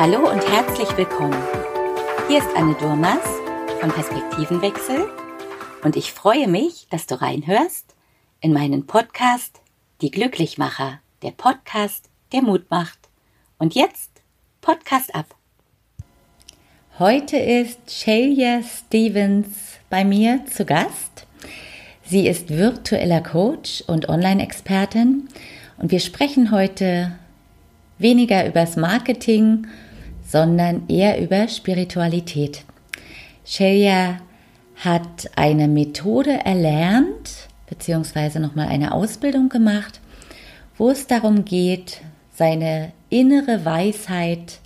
Hallo und herzlich willkommen. Hier ist Anne Durmas von Perspektivenwechsel und ich freue mich, dass du reinhörst in meinen Podcast Die Glücklichmacher, der Podcast, der Mut macht. Und jetzt Podcast ab. Heute ist Shelia Stevens bei mir zu Gast. Sie ist virtueller Coach und Online-Expertin und wir sprechen heute weniger übers Marketing sondern eher über Spiritualität. Shelia hat eine Methode erlernt, beziehungsweise nochmal eine Ausbildung gemacht, wo es darum geht, seine innere Weisheit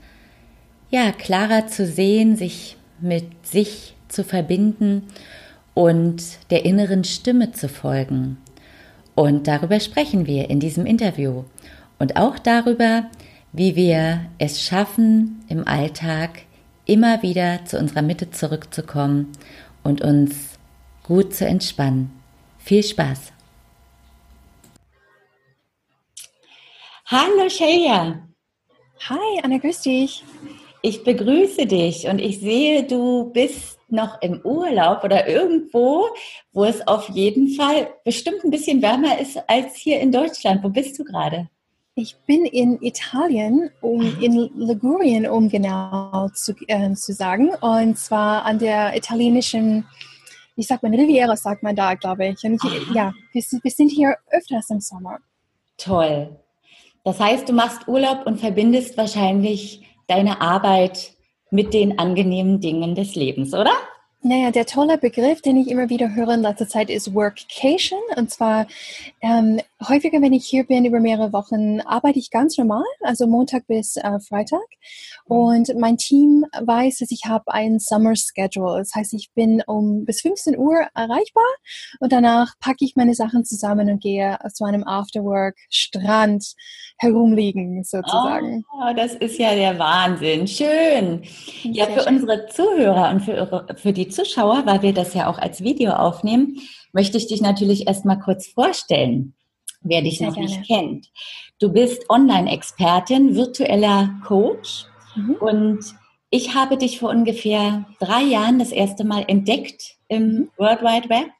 ja klarer zu sehen, sich mit sich zu verbinden und der inneren Stimme zu folgen. Und darüber sprechen wir in diesem Interview und auch darüber, wie wir es schaffen, im Alltag immer wieder zu unserer Mitte zurückzukommen und uns gut zu entspannen. Viel Spaß! Hallo Shelia! Hi, Anna, grüß dich. Ich begrüße dich und ich sehe, du bist noch im Urlaub oder irgendwo, wo es auf jeden Fall bestimmt ein bisschen wärmer ist als hier in Deutschland. Wo bist du gerade? Ich bin in Italien, um in Ligurien, um genau zu, äh, zu sagen, und zwar an der italienischen, wie sagt man, Riviera, sagt man da, glaube ich. Und ich, ja, wir, wir sind hier öfters im Sommer. Toll. Das heißt, du machst Urlaub und verbindest wahrscheinlich deine Arbeit mit den angenehmen Dingen des Lebens, oder? Naja, der tolle Begriff, den ich immer wieder höre in letzter Zeit, ist Workcation. Und zwar ähm, häufiger, wenn ich hier bin über mehrere Wochen, arbeite ich ganz normal, also Montag bis äh, Freitag. Und mein Team weiß, dass ich habe ein Summer Schedule. Das heißt, ich bin um bis 15 Uhr erreichbar und danach packe ich meine Sachen zusammen und gehe zu einem Afterwork Strand herumliegen sozusagen. Oh, das ist ja der Wahnsinn. Schön. Ja, für schön. unsere Zuhörer und für, für die Zuschauer, weil wir das ja auch als Video aufnehmen, möchte ich dich natürlich erstmal kurz vorstellen, wer dich Sehr noch gerne. nicht kennt. Du bist Online-Expertin, virtueller Coach mhm. und ich habe dich vor ungefähr drei Jahren das erste Mal entdeckt im mhm. World Wide Web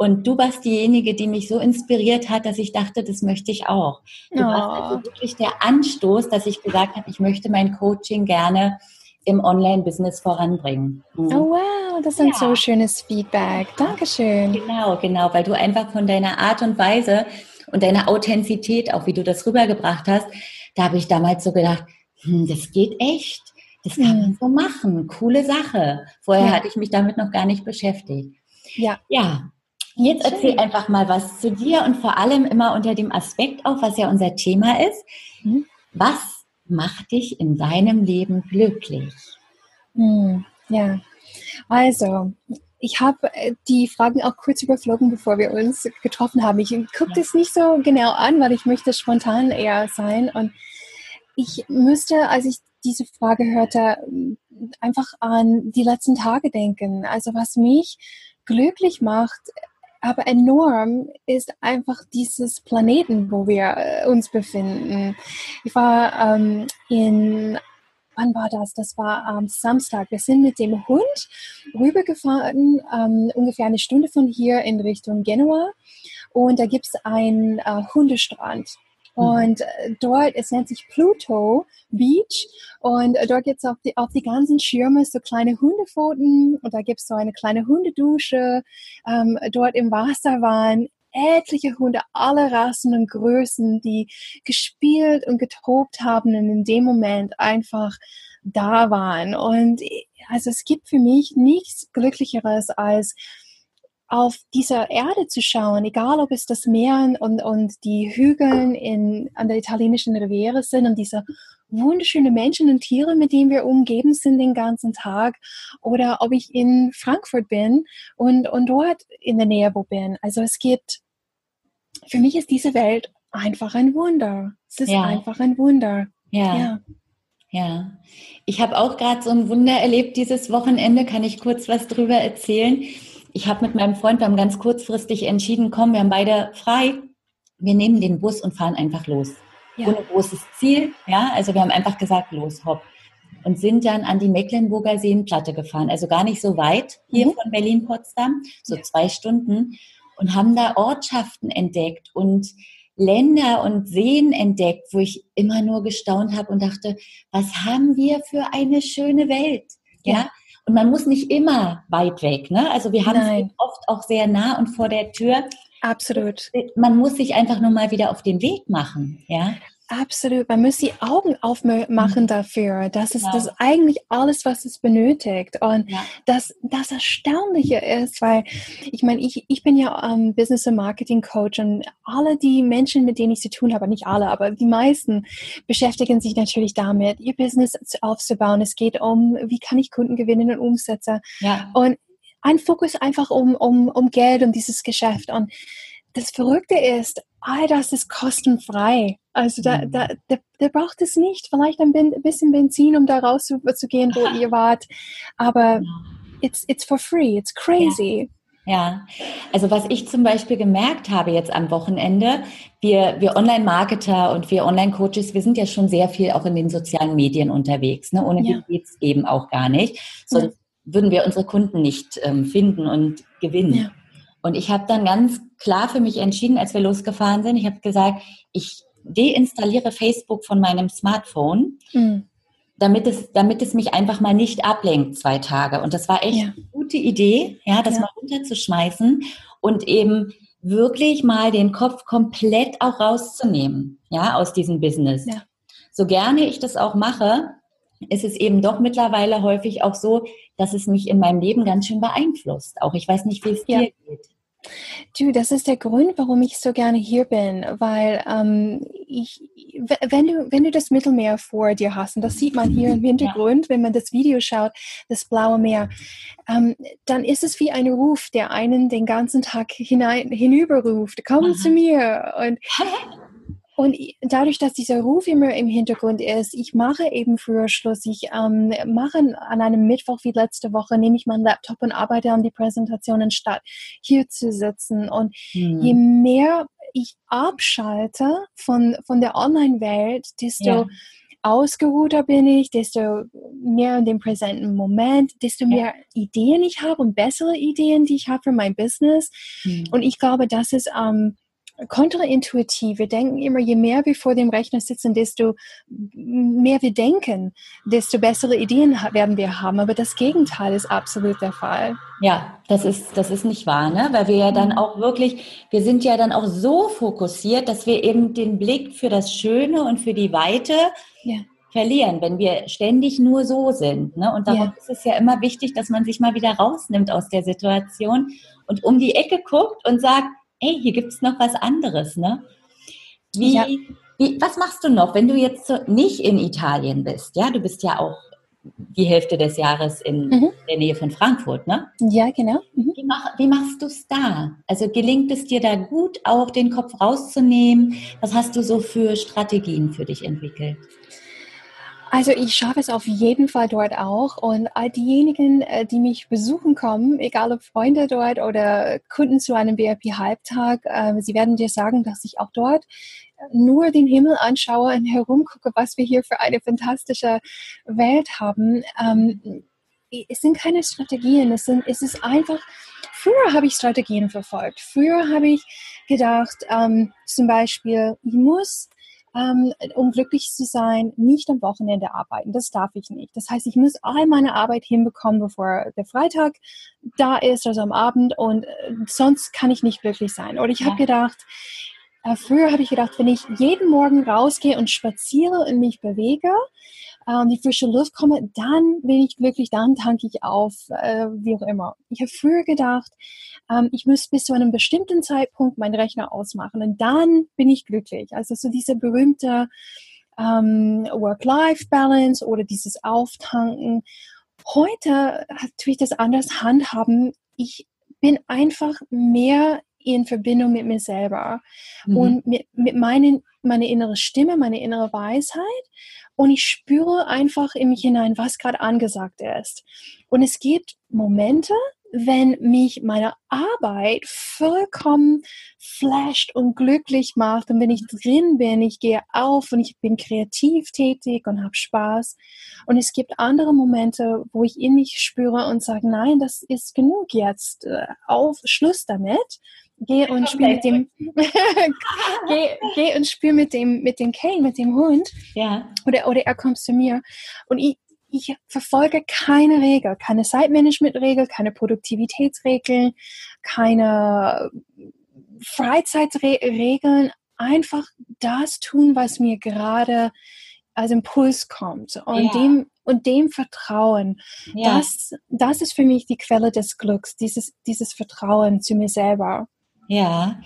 und du warst diejenige, die mich so inspiriert hat, dass ich dachte, das möchte ich auch. Du oh. warst also wirklich der Anstoß, dass ich gesagt habe, ich möchte mein Coaching gerne im Online-Business voranbringen. Mhm. Oh wow, das ist ein ja. so schönes Feedback. Dankeschön. Genau, genau, weil du einfach von deiner Art und Weise und deiner Authentizität, auch wie du das rübergebracht hast, da habe ich damals so gedacht, hm, das geht echt. Das kann man mhm. so machen. Coole Sache. Vorher ja. hatte ich mich damit noch gar nicht beschäftigt. Ja. Ja, Jetzt erzähl einfach mal was zu dir und vor allem immer unter dem Aspekt auch, was ja unser Thema ist. Mhm. Was macht dich in deinem Leben glücklich? Hm, ja, also ich habe äh, die Fragen auch kurz überflogen, bevor wir uns getroffen haben. Ich gucke das nicht so genau an, weil ich möchte spontan eher sein. Und ich müsste, als ich diese Frage hörte, einfach an die letzten Tage denken. Also was mich glücklich macht, aber enorm ist einfach dieses Planeten, wo wir äh, uns befinden. Ich war ähm, in wann war das? Das war am Samstag. Wir sind mit dem Hund rübergefahren, ähm, ungefähr eine Stunde von hier in Richtung Genua. Und da gibt es einen äh, Hundestrand. Mhm. Und äh, dort, es nennt sich Pluto Beach und äh, dort gibt es auf die, auf die ganzen Schirme so kleine Hundepfoten und da gibt es so eine kleine Hundedusche. Ähm, dort im Wasser waren etliche Hunde aller Rassen und Größen, die gespielt und getobt haben und in dem Moment einfach da waren. Und also es gibt für mich nichts Glücklicheres als auf dieser Erde zu schauen, egal ob es das Meer und, und die Hügel in, an der italienischen Riviera sind und diese wunderschönen Menschen und Tiere, mit denen wir umgeben sind den ganzen Tag, oder ob ich in Frankfurt bin und, und dort in der Nähe wo bin. Also es gibt, für mich ist diese Welt einfach ein Wunder. Es ist ja. einfach ein Wunder. ja. ja. Ja, ich habe auch gerade so ein Wunder erlebt dieses Wochenende. Kann ich kurz was drüber erzählen? ich habe mit meinem Freund, wir haben ganz kurzfristig entschieden, komm, wir haben beide frei, wir nehmen den Bus und fahren einfach los. Ja. Ohne großes Ziel, ja, also wir haben einfach gesagt, los, hopp. und sind dann an die Mecklenburger Seenplatte gefahren, also gar nicht so weit hier mhm. von Berlin-Potsdam, so ja. zwei Stunden und haben da Ortschaften entdeckt und Länder und Seen entdeckt, wo ich immer nur gestaunt habe und dachte, was haben wir für eine schöne Welt, ja? ja? Und man muss nicht immer weit weg, ne? Also wir haben es oft auch sehr nah und vor der Tür. Absolut. Man muss sich einfach nur mal wieder auf den Weg machen, ja. Absolut. Man muss die Augen aufmachen mhm. dafür. Das ist genau. das eigentlich alles, was es benötigt. Und ja. das, das Erstaunliche ist, weil ich meine, ich, ich bin ja ähm, Business und Marketing Coach und alle die Menschen, mit denen ich zu tun habe, nicht alle, aber die meisten beschäftigen sich natürlich damit, ihr Business aufzubauen. Es geht um, wie kann ich Kunden gewinnen und Umsätze. Ja. Und ein Fokus einfach um, um, um Geld und dieses Geschäft. Und das Verrückte ist, all das ist kostenfrei. Also da, da, mhm. da, da braucht es nicht. Vielleicht ein bisschen Benzin, um da rauszugehen, wo ihr wart. Aber it's, it's for free. It's crazy. Ja. ja. also was ich zum Beispiel gemerkt habe jetzt am Wochenende, wir, wir Online-Marketer und wir Online-Coaches, wir sind ja schon sehr viel auch in den sozialen Medien unterwegs. Ne? Ohne ja. die geht es eben auch gar nicht. Ja. Würden wir unsere Kunden nicht ähm, finden und gewinnen. Ja. Und ich habe dann ganz klar für mich entschieden, als wir losgefahren sind, ich habe gesagt, ich deinstalliere Facebook von meinem Smartphone, mhm. damit, es, damit es mich einfach mal nicht ablenkt zwei Tage. Und das war echt ja. eine gute Idee, ja, das ja. mal runterzuschmeißen und eben wirklich mal den Kopf komplett auch rauszunehmen, ja, aus diesem Business. Ja. So gerne ich das auch mache, ist es eben doch mittlerweile häufig auch so, dass es mich in meinem Leben ganz schön beeinflusst. Auch ich weiß nicht, wie es ja. dir geht. Du, das ist der Grund, warum ich so gerne hier bin, weil ähm, ich, wenn du, wenn du das Mittelmeer vor dir hast, und das sieht man hier im Hintergrund, ja. wenn man das Video schaut, das blaue Meer, ähm, dann ist es wie ein Ruf, der einen den ganzen Tag hinein, hinüberruft, komm Aha. zu mir. Und Und dadurch, dass dieser Ruf immer im Hintergrund ist, ich mache eben früher Schluss. Ich ähm, mache an einem Mittwoch wie letzte Woche, nehme ich meinen Laptop und arbeite an die Präsentationen, statt hier zu sitzen. Und mhm. je mehr ich abschalte von, von der Online-Welt, desto ja. ausgeruhter bin ich, desto mehr in dem präsenten Moment, desto ja. mehr Ideen ich habe und bessere Ideen, die ich habe für mein Business. Mhm. Und ich glaube, das ist ähm, kontraintuitiv. Wir denken immer, je mehr wir vor dem Rechner sitzen, desto mehr wir denken, desto bessere Ideen werden wir haben. Aber das Gegenteil ist absolut der Fall. Ja, das ist, das ist nicht wahr, ne? Weil wir ja dann mhm. auch wirklich, wir sind ja dann auch so fokussiert, dass wir eben den Blick für das Schöne und für die Weite ja. verlieren, wenn wir ständig nur so sind. Ne? Und darum ja. ist es ja immer wichtig, dass man sich mal wieder rausnimmt aus der Situation und um die Ecke guckt und sagt, hey, hier gibt es noch was anderes, ne? Wie, ja. wie, was machst du noch, wenn du jetzt so nicht in Italien bist? Ja, du bist ja auch die Hälfte des Jahres in mhm. der Nähe von Frankfurt, ne? Ja, genau. Mhm. Wie, mach, wie machst du es da? Also gelingt es dir da gut, auch den Kopf rauszunehmen? Was hast du so für Strategien für dich entwickelt? Also ich schaffe es auf jeden Fall dort auch und all diejenigen, äh, die mich besuchen kommen, egal ob Freunde dort oder Kunden zu einem BRP-Halbtag, ähm, sie werden dir sagen, dass ich auch dort nur den Himmel anschaue und herumgucke, was wir hier für eine fantastische Welt haben. Ähm, es sind keine Strategien, es, sind, es ist einfach, früher habe ich Strategien verfolgt. Früher habe ich gedacht, ähm, zum Beispiel, ich muss ähm, um glücklich zu sein, nicht am Wochenende arbeiten. Das darf ich nicht. Das heißt, ich muss all meine Arbeit hinbekommen, bevor der Freitag da ist, also am Abend, und äh, sonst kann ich nicht glücklich sein. Oder ich ja. habe gedacht, äh, früher habe ich gedacht, wenn ich jeden Morgen rausgehe und spaziere und mich bewege, äh, die frische Luft komme, dann bin ich glücklich, dann tanke ich auf, äh, wie auch immer. Ich habe früher gedacht, ähm, ich muss bis zu einem bestimmten Zeitpunkt meinen Rechner ausmachen und dann bin ich glücklich. Also so diese berühmte ähm, Work-Life-Balance oder dieses Auftanken. Heute tue ich das anders handhaben. Ich bin einfach mehr in Verbindung mit mir selber mhm. und mit, mit meinen, meine innere Stimme, meine innere Weisheit. Und ich spüre einfach in mich hinein, was gerade angesagt ist. Und es gibt Momente, wenn mich meine Arbeit vollkommen flasht und glücklich macht und wenn ich drin bin, ich gehe auf und ich bin kreativ tätig und habe Spaß. Und es gibt andere Momente, wo ich in mich spüre und sage, nein, das ist genug jetzt, äh, auf Schluss damit. Geh und spiel mit dem, geh, geh und spiel mit dem, mit dem Kane, mit dem Hund. Ja. Oder, oder er kommt zu mir. Und ich, ich verfolge keine Regel, keine Zeitmanagement-Regel, keine Produktivitätsregeln, keine Freizeitregeln. Einfach das tun, was mir gerade als Impuls kommt und ja. dem und dem Vertrauen. Ja. Das, das ist für mich die Quelle des Glücks, dieses, dieses Vertrauen zu mir selber. Ja,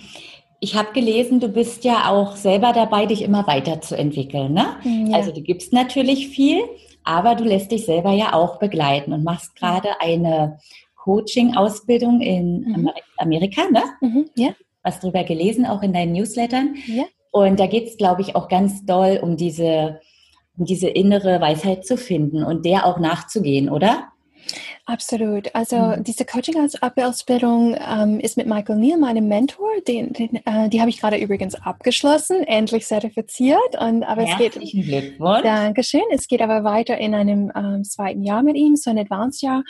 ich habe gelesen, du bist ja auch selber dabei, dich immer weiterzuentwickeln. Ne? Ja. Also du gibst natürlich viel, aber du lässt dich selber ja auch begleiten und machst gerade eine Coaching-Ausbildung in mhm. Amerika, ne? Mhm, ja. Was drüber gelesen, auch in deinen Newslettern. Ja. Und da geht es, glaube ich, auch ganz doll um diese, um diese innere Weisheit zu finden und der auch nachzugehen, oder? Absolut. Also mhm. diese Coaching-Ausbildung ähm, ist mit Michael Neal, meinem Mentor. Den, den äh, die habe ich gerade übrigens abgeschlossen, endlich zertifiziert. Und aber Herzlichen es geht. Glückwunsch. Dankeschön. Es geht aber weiter in einem ähm, zweiten Jahr mit ihm, so ein Advanced-Jahr.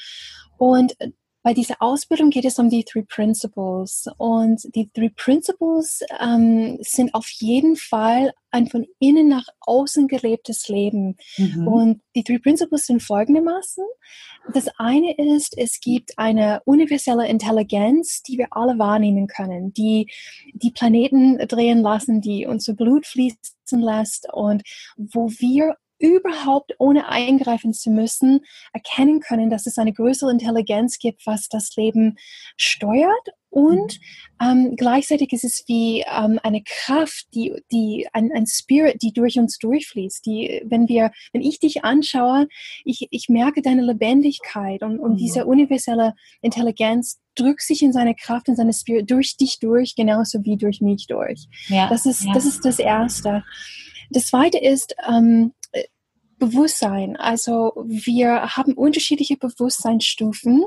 Und bei dieser Ausbildung geht es um die Three Principles. Und die Three Principles ähm, sind auf jeden Fall ein von innen nach außen gelebtes Leben. Mhm. Und die Three Principles sind folgendermaßen. Das eine ist, es gibt eine universelle Intelligenz, die wir alle wahrnehmen können, die die Planeten drehen lassen, die unser Blut fließen lässt und wo wir überhaupt ohne eingreifen zu müssen erkennen können, dass es eine größere Intelligenz gibt, was das Leben steuert und mhm. ähm, gleichzeitig ist es wie ähm, eine Kraft, die, die ein, ein Spirit, die durch uns durchfließt. Die, wenn wir, wenn ich dich anschaue, ich, ich merke deine Lebendigkeit und, und mhm. diese universelle Intelligenz drückt sich in seine Kraft, in seine Spirit durch dich durch, genauso wie durch mich durch. Ja, das ist, ja. das ist das Erste. Das Zweite ist, ähm, Bewusstsein. Also wir haben unterschiedliche Bewusstseinsstufen.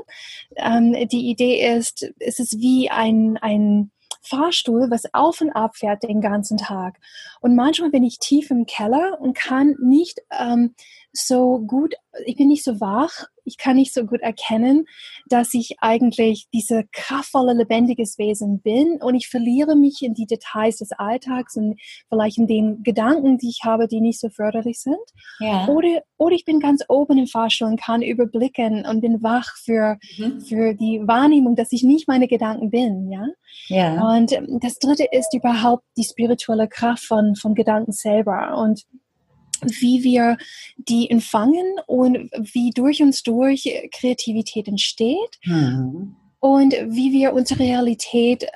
Ähm, die Idee ist, es ist wie ein, ein Fahrstuhl, was auf und ab fährt den ganzen Tag. Und manchmal bin ich tief im Keller und kann nicht ähm, so gut, ich bin nicht so wach, ich kann nicht so gut erkennen, dass ich eigentlich diese kraftvolle, lebendiges Wesen bin und ich verliere mich in die Details des Alltags und vielleicht in den Gedanken, die ich habe, die nicht so förderlich sind. Ja. Oder, oder ich bin ganz oben im Fahrstuhl und kann überblicken und bin wach für, mhm. für die Wahrnehmung, dass ich nicht meine Gedanken bin, ja. ja. Und das dritte ist überhaupt die spirituelle Kraft von, von Gedanken selber und wie wir die empfangen und wie durch uns durch Kreativität entsteht mhm. und wie wir unsere Realität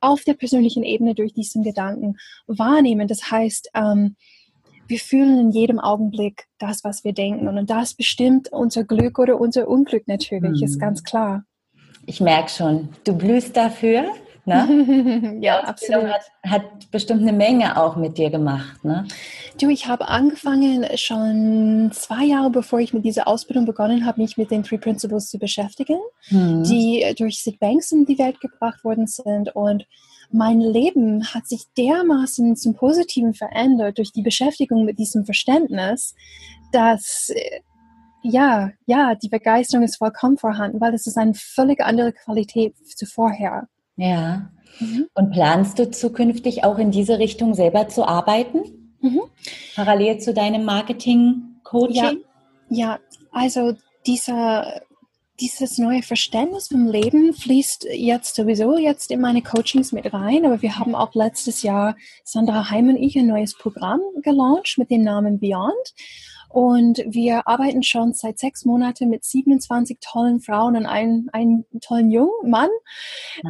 auf der persönlichen Ebene durch diesen Gedanken wahrnehmen. Das heißt, ähm, wir fühlen in jedem Augenblick das, was wir denken und das bestimmt unser Glück oder unser Unglück natürlich, mhm. ist ganz klar. Ich merke schon, du blühst dafür Ne? ja, absolut. Hat, hat, bestimmt eine Menge auch mit dir gemacht. Ne? Du, ich habe angefangen schon zwei Jahre bevor ich mit dieser Ausbildung begonnen habe, mich mit den Three Principles zu beschäftigen, mhm. die durch Sid Banks in die Welt gebracht worden sind. Und mein Leben hat sich dermaßen zum Positiven verändert durch die Beschäftigung mit diesem Verständnis, dass ja, ja, die Begeisterung ist vollkommen vorhanden, weil es ist eine völlig andere Qualität zu vorher. Ja. Mhm. Und planst du zukünftig auch in diese Richtung selber zu arbeiten? Mhm. Parallel zu deinem Marketing-Coaching? Ja, ja, also dieser, dieses neue Verständnis vom Leben fließt jetzt sowieso jetzt in meine Coachings mit rein, aber wir haben auch letztes Jahr Sandra Heim und ich ein neues Programm gelauncht mit dem Namen Beyond. Und wir arbeiten schon seit sechs Monaten mit 27 tollen Frauen und einem, einem tollen jungen Mann.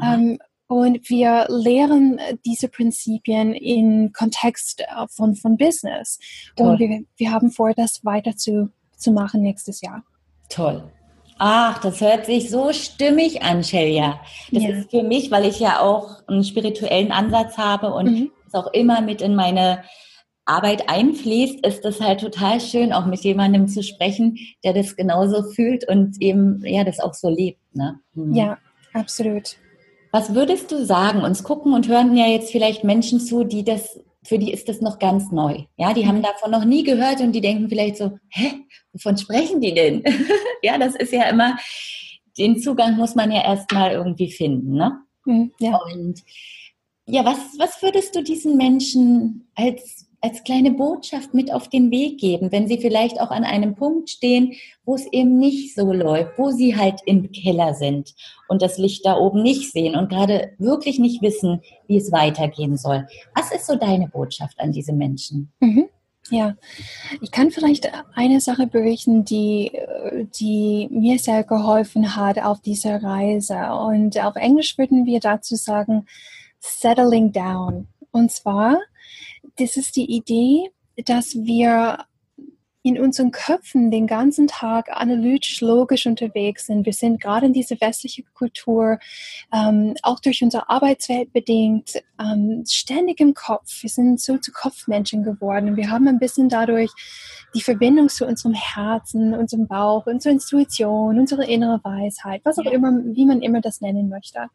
Ähm, und wir lehren diese Prinzipien im Kontext äh, von, von Business. Toll. Und wir, wir haben vor, das weiter zu, zu machen nächstes Jahr. Toll. Ach, das hört sich so stimmig an, Shelia. Das ja. ist für mich, weil ich ja auch einen spirituellen Ansatz habe und mhm. es auch immer mit in meine Arbeit einfließt, ist es halt total schön, auch mit jemandem zu sprechen, der das genauso fühlt und eben ja das auch so lebt. Ne? Mhm. Ja, absolut. Was würdest du sagen? Uns gucken und hören ja jetzt vielleicht Menschen zu, die das, für die ist das noch ganz neu. Ja, die haben mhm. davon noch nie gehört und die denken vielleicht so, hä, wovon sprechen die denn? ja, das ist ja immer, den Zugang muss man ja erstmal irgendwie finden, ne? Mhm, ja. Und ja, was, was würdest du diesen Menschen als als kleine Botschaft mit auf den Weg geben, wenn sie vielleicht auch an einem Punkt stehen, wo es eben nicht so läuft, wo sie halt im Keller sind und das Licht da oben nicht sehen und gerade wirklich nicht wissen, wie es weitergehen soll. Was ist so deine Botschaft an diese Menschen? Mhm. Ja, ich kann vielleicht eine Sache berichten, die, die mir sehr geholfen hat auf dieser Reise. Und auf Englisch würden wir dazu sagen, settling down. Und zwar, das ist die Idee, dass wir in unseren Köpfen den ganzen Tag analytisch, logisch unterwegs sind. Wir sind gerade in dieser westlichen Kultur, ähm, auch durch unsere Arbeitswelt bedingt, ähm, ständig im Kopf. Wir sind so zu Kopfmenschen geworden. Wir haben ein bisschen dadurch die Verbindung zu unserem Herzen, unserem Bauch, unserer Intuition, unsere innere Weisheit, was auch immer, wie man immer das nennen möchte.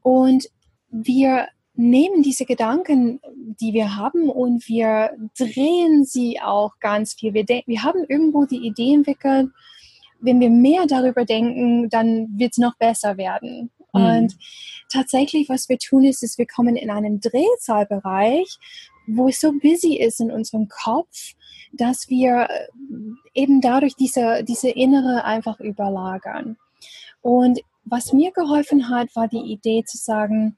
Und wir nehmen diese Gedanken, die wir haben, und wir drehen sie auch ganz viel. Wir, wir haben irgendwo die Idee entwickelt, wenn wir mehr darüber denken, dann wird es noch besser werden. Mhm. Und tatsächlich, was wir tun, ist, ist, wir kommen in einen Drehzahlbereich, wo es so busy ist in unserem Kopf, dass wir eben dadurch diese, diese innere einfach überlagern. Und was mir geholfen hat, war die Idee zu sagen,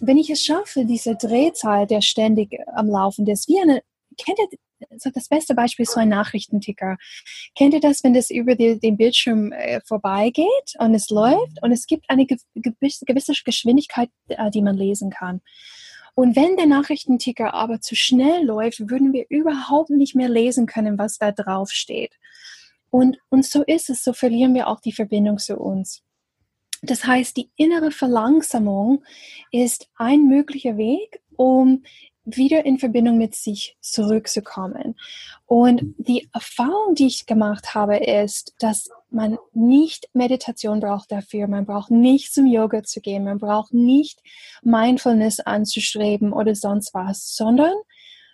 wenn ich es schaffe, diese Drehzahl, der ständig am Laufen ist, wie eine, kennt ihr, das beste Beispiel ist so ein Nachrichtenticker. Kennt ihr das, wenn das über die, den Bildschirm äh, vorbeigeht und es läuft und es gibt eine gewisse Geschwindigkeit, äh, die man lesen kann? Und wenn der Nachrichtenticker aber zu schnell läuft, würden wir überhaupt nicht mehr lesen können, was da drauf steht. Und, und so ist es, so verlieren wir auch die Verbindung zu uns. Das heißt, die innere Verlangsamung ist ein möglicher Weg, um wieder in Verbindung mit sich zurückzukommen. Und die Erfahrung, die ich gemacht habe, ist, dass man nicht Meditation braucht dafür. Man braucht nicht zum Yoga zu gehen. Man braucht nicht Mindfulness anzustreben oder sonst was, sondern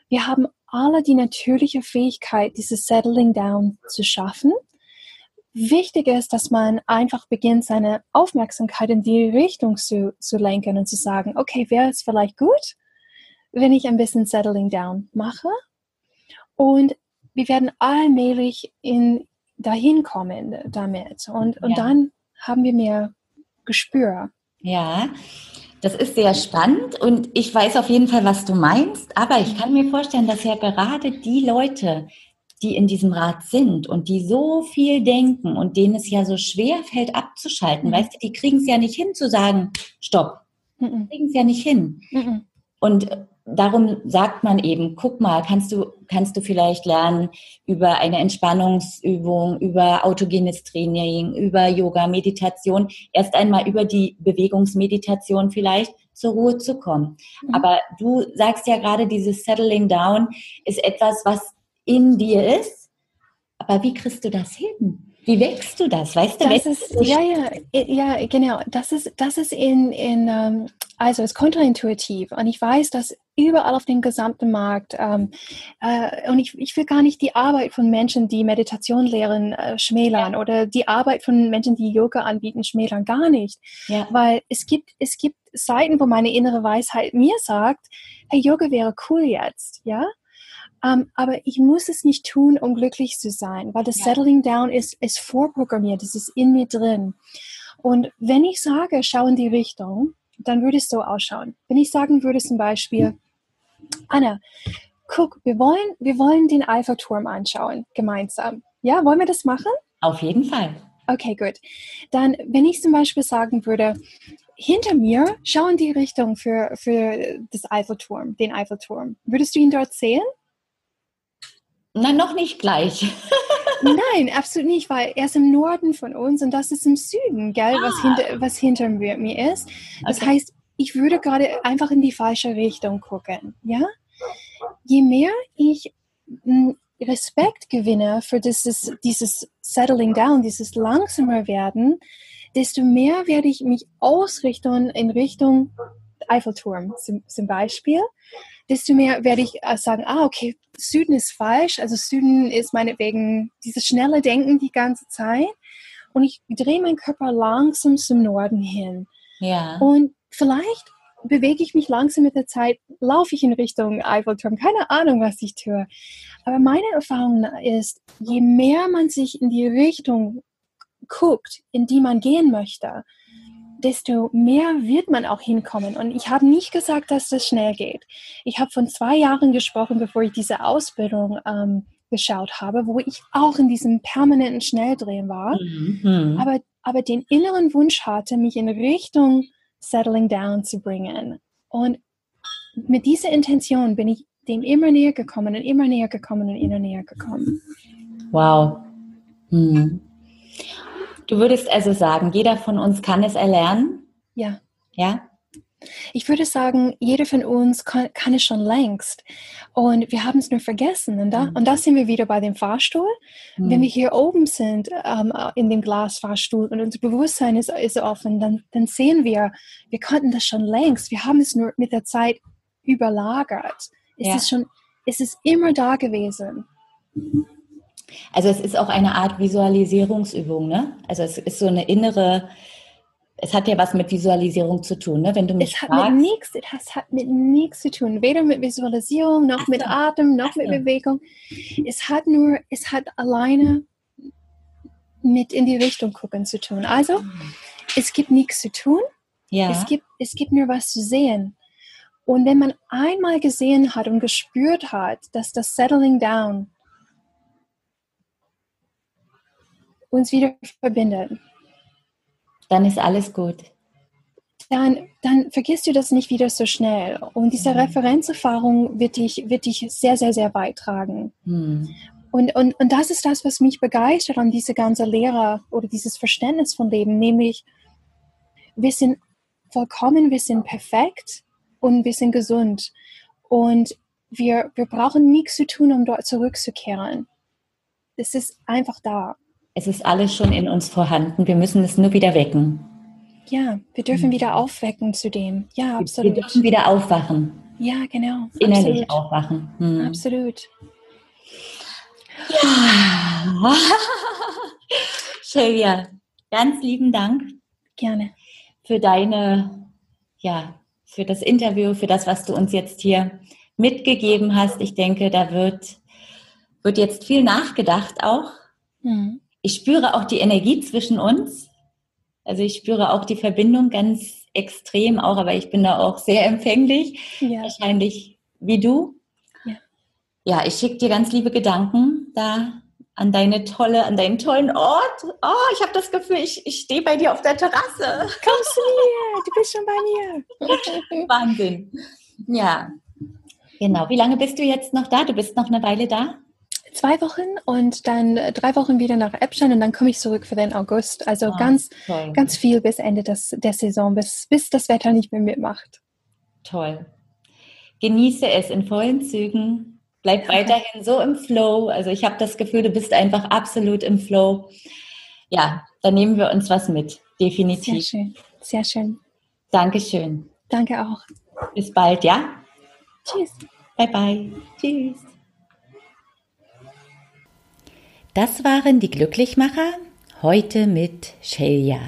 wir haben alle die natürliche Fähigkeit, dieses Settling Down zu schaffen wichtig ist, dass man einfach beginnt, seine Aufmerksamkeit in die Richtung zu, zu lenken und zu sagen, okay, wäre es vielleicht gut, wenn ich ein bisschen Settling Down mache? Und wir werden allmählich in, dahin kommen damit. Und, und ja. dann haben wir mehr Gespür. Ja, das ist sehr spannend und ich weiß auf jeden Fall, was du meinst, aber ich kann mir vorstellen, dass ja gerade die Leute, die in diesem Rat sind und die so viel denken und denen es ja so schwer fällt abzuschalten, mhm. weißt du, die kriegen es ja nicht hin zu sagen, stopp. Mhm. Kriegen es ja nicht hin. Mhm. Und darum sagt man eben, guck mal, kannst du, kannst du vielleicht lernen über eine Entspannungsübung, über autogenes Training, über Yoga, Meditation, erst einmal über die Bewegungsmeditation vielleicht zur Ruhe zu kommen. Mhm. Aber du sagst ja gerade, dieses Settling Down ist etwas, was in dir ist. Aber wie kriegst du das hin? Wie wächst du das? Weißt du, das ist, ja, ja, ja, genau. Das ist, das ist in, in ähm, also es ist kontraintuitiv. Und ich weiß, dass überall auf dem gesamten Markt, ähm, äh, und ich, ich will gar nicht die Arbeit von Menschen, die Meditation lehren, äh, schmälern ja. oder die Arbeit von Menschen, die Yoga anbieten, schmälern, gar nicht. Ja. Weil es gibt, es gibt Seiten, wo meine innere Weisheit mir sagt, hey, Yoga wäre cool jetzt, ja? Um, ähm, aber ich muss es nicht tun, um glücklich zu sein, weil das ja. Settling Down ist, ist vorprogrammiert, es ist in mir drin. Und wenn ich sage, schau in die Richtung, dann würde es so ausschauen. Wenn ich sagen würde zum Beispiel, Anna, guck, wir wollen, wir wollen den Eiffelturm anschauen, gemeinsam. Ja, wollen wir das machen? Auf jeden Fall. Okay, gut. Dann, wenn ich zum Beispiel sagen würde, hinter mir, schau in die Richtung für, für das Eiffelturm, den Eiffelturm. Würdest du ihn dort sehen? Nein, noch nicht gleich. Nein, absolut nicht, weil er ist im Norden von uns und das ist im Süden, gell, ah. was, hinter, was hinter mir ist. Das okay. heißt, ich würde gerade einfach in die falsche Richtung gucken, ja? je mehr ich hm, Respekt gewinne für dieses, dieses Settling Down, dieses langsamer werden, desto mehr werde ich mich ausrichten in Richtung Eiffelturm zum, zum Beispiel. Desto mehr werde ich äh, sagen, ah, okay, Süden ist falsch. Also Süden ist meinetwegen dieses schnelle Denken die ganze Zeit. Und ich drehe meinen Körper langsam zum Norden hin. Ja. Und vielleicht bewege ich mich langsam mit der Zeit, laufe ich in Richtung Eiffelturm. Keine Ahnung, was ich tue. Aber meine Erfahrung ist, je mehr man sich in die Richtung guckt, in die man gehen möchte, desto mehr wird man auch hinkommen. Und ich habe nicht gesagt, dass das schnell geht. Ich habe von zwei Jahren gesprochen, bevor ich diese Ausbildung ähm, geschaut habe, wo ich auch in diesem permanenten Schnelldrehen war, mhm. aber, aber den inneren Wunsch hatte, mich in Richtung Settling Down zu bringen. Und mit dieser Intention bin ich dem immer näher gekommen und immer näher gekommen und immer näher gekommen. Wow. Hm. Du würdest also sagen, jeder von uns kann es erlernen? Ja. Ja? Ich würde sagen, jeder von uns kann, kann es schon längst. Und wir haben es nur vergessen. Und da, mhm. und da sind wir wieder bei dem Fahrstuhl. Mhm. Wenn wir hier oben sind, ähm, in dem Glasfahrstuhl und unser Bewusstsein ist, ist offen, dann, dann sehen wir, wir konnten das schon längst. Wir haben es nur mit der Zeit überlagert. Es, ja. ist, schon, es ist immer da gewesen. Also es ist auch eine Art Visualisierungsübung, ne? Also es ist so eine innere es hat ja was mit Visualisierung zu tun, ne? Wenn du mich es hat fragst, mit nichts, es hat mit nichts zu tun, weder mit Visualisierung noch mit Atem noch mit Bewegung. Es hat nur, es hat alleine mit in die Richtung gucken zu tun. Also es gibt nichts zu tun. Ja. Es gibt, es gibt nur was zu sehen. Und wenn man einmal gesehen hat und gespürt hat, dass das Settling Down uns wieder verbindet, dann ist alles gut. Dann, dann vergisst du das nicht wieder so schnell. Und diese mhm. Referenzerfahrung wird dich, wird dich sehr, sehr, sehr beitragen. Mhm. Und, und, und das ist das, was mich begeistert an diese ganze Lehre oder dieses Verständnis von Leben, nämlich wir sind vollkommen, wir sind perfekt und wir sind gesund. Und wir, wir brauchen nichts zu tun, um dort zurückzukehren. Es ist einfach da. Es ist alles schon in uns vorhanden. Wir müssen es nur wieder wecken. Ja, wir dürfen mhm. wieder aufwecken zu dem. Ja, absolut. Wir dürfen wieder aufwachen. Ja, genau. Innerlich absolut. aufwachen. Mhm. Absolut. Ja. Sylvia, ganz lieben Dank. Gerne. Für deine, ja, für das Interview, für das, was du uns jetzt hier mitgegeben hast. Ich denke, da wird, wird jetzt viel nachgedacht auch. Mhm ich spüre auch die Energie zwischen uns. Also ich spüre auch die Verbindung ganz extrem auch, aber ich bin da auch sehr empfänglich. Ja. Wahrscheinlich wie du. Ja, ja ich schicke dir ganz liebe Gedanken da an deine tolle, an deinen tollen Ort. Oh, ich habe das Gefühl, ich, ich stehe bei dir auf der Terrasse. Kommst du mir? Du bist schon bei mir. Wahnsinn. Ja. Genau. Wie lange bist du jetzt noch da? Du bist noch eine Weile da? Zwei Wochen und dann drei Wochen wieder nach Epstein und dann komme ich zurück für den August. Also ah, ganz, toll. ganz viel bis Ende des, der Saison, bis, bis das Wetter nicht mehr mitmacht. Toll. Genieße es in vollen Zügen. Bleib weiterhin so im Flow. Also ich habe das Gefühl, du bist einfach absolut im Flow. Ja, da nehmen wir uns was mit. Definitiv. Sehr schön. Sehr schön. Dankeschön. Danke auch. Bis bald, ja? Tschüss. Bye bye. Tschüss. Das waren die Glücklichmacher, heute mit Shelia.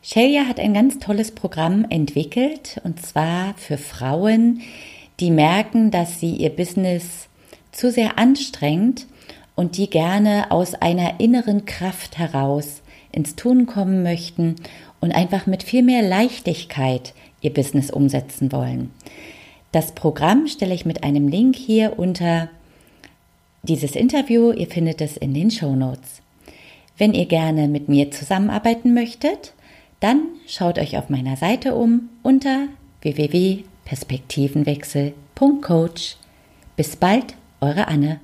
Shelia hat ein ganz tolles Programm entwickelt und zwar für Frauen, die merken, dass sie ihr Business zu sehr anstrengt und die gerne aus einer inneren Kraft heraus ins Tun kommen möchten und einfach mit viel mehr Leichtigkeit ihr Business umsetzen wollen. Das Programm stelle ich mit einem Link hier unter dieses Interview. Ihr findet es in den Show Notes. Wenn ihr gerne mit mir zusammenarbeiten möchtet, dann schaut euch auf meiner Seite um unter www.perspektivenwechsel.coach. Bis bald, eure Anne.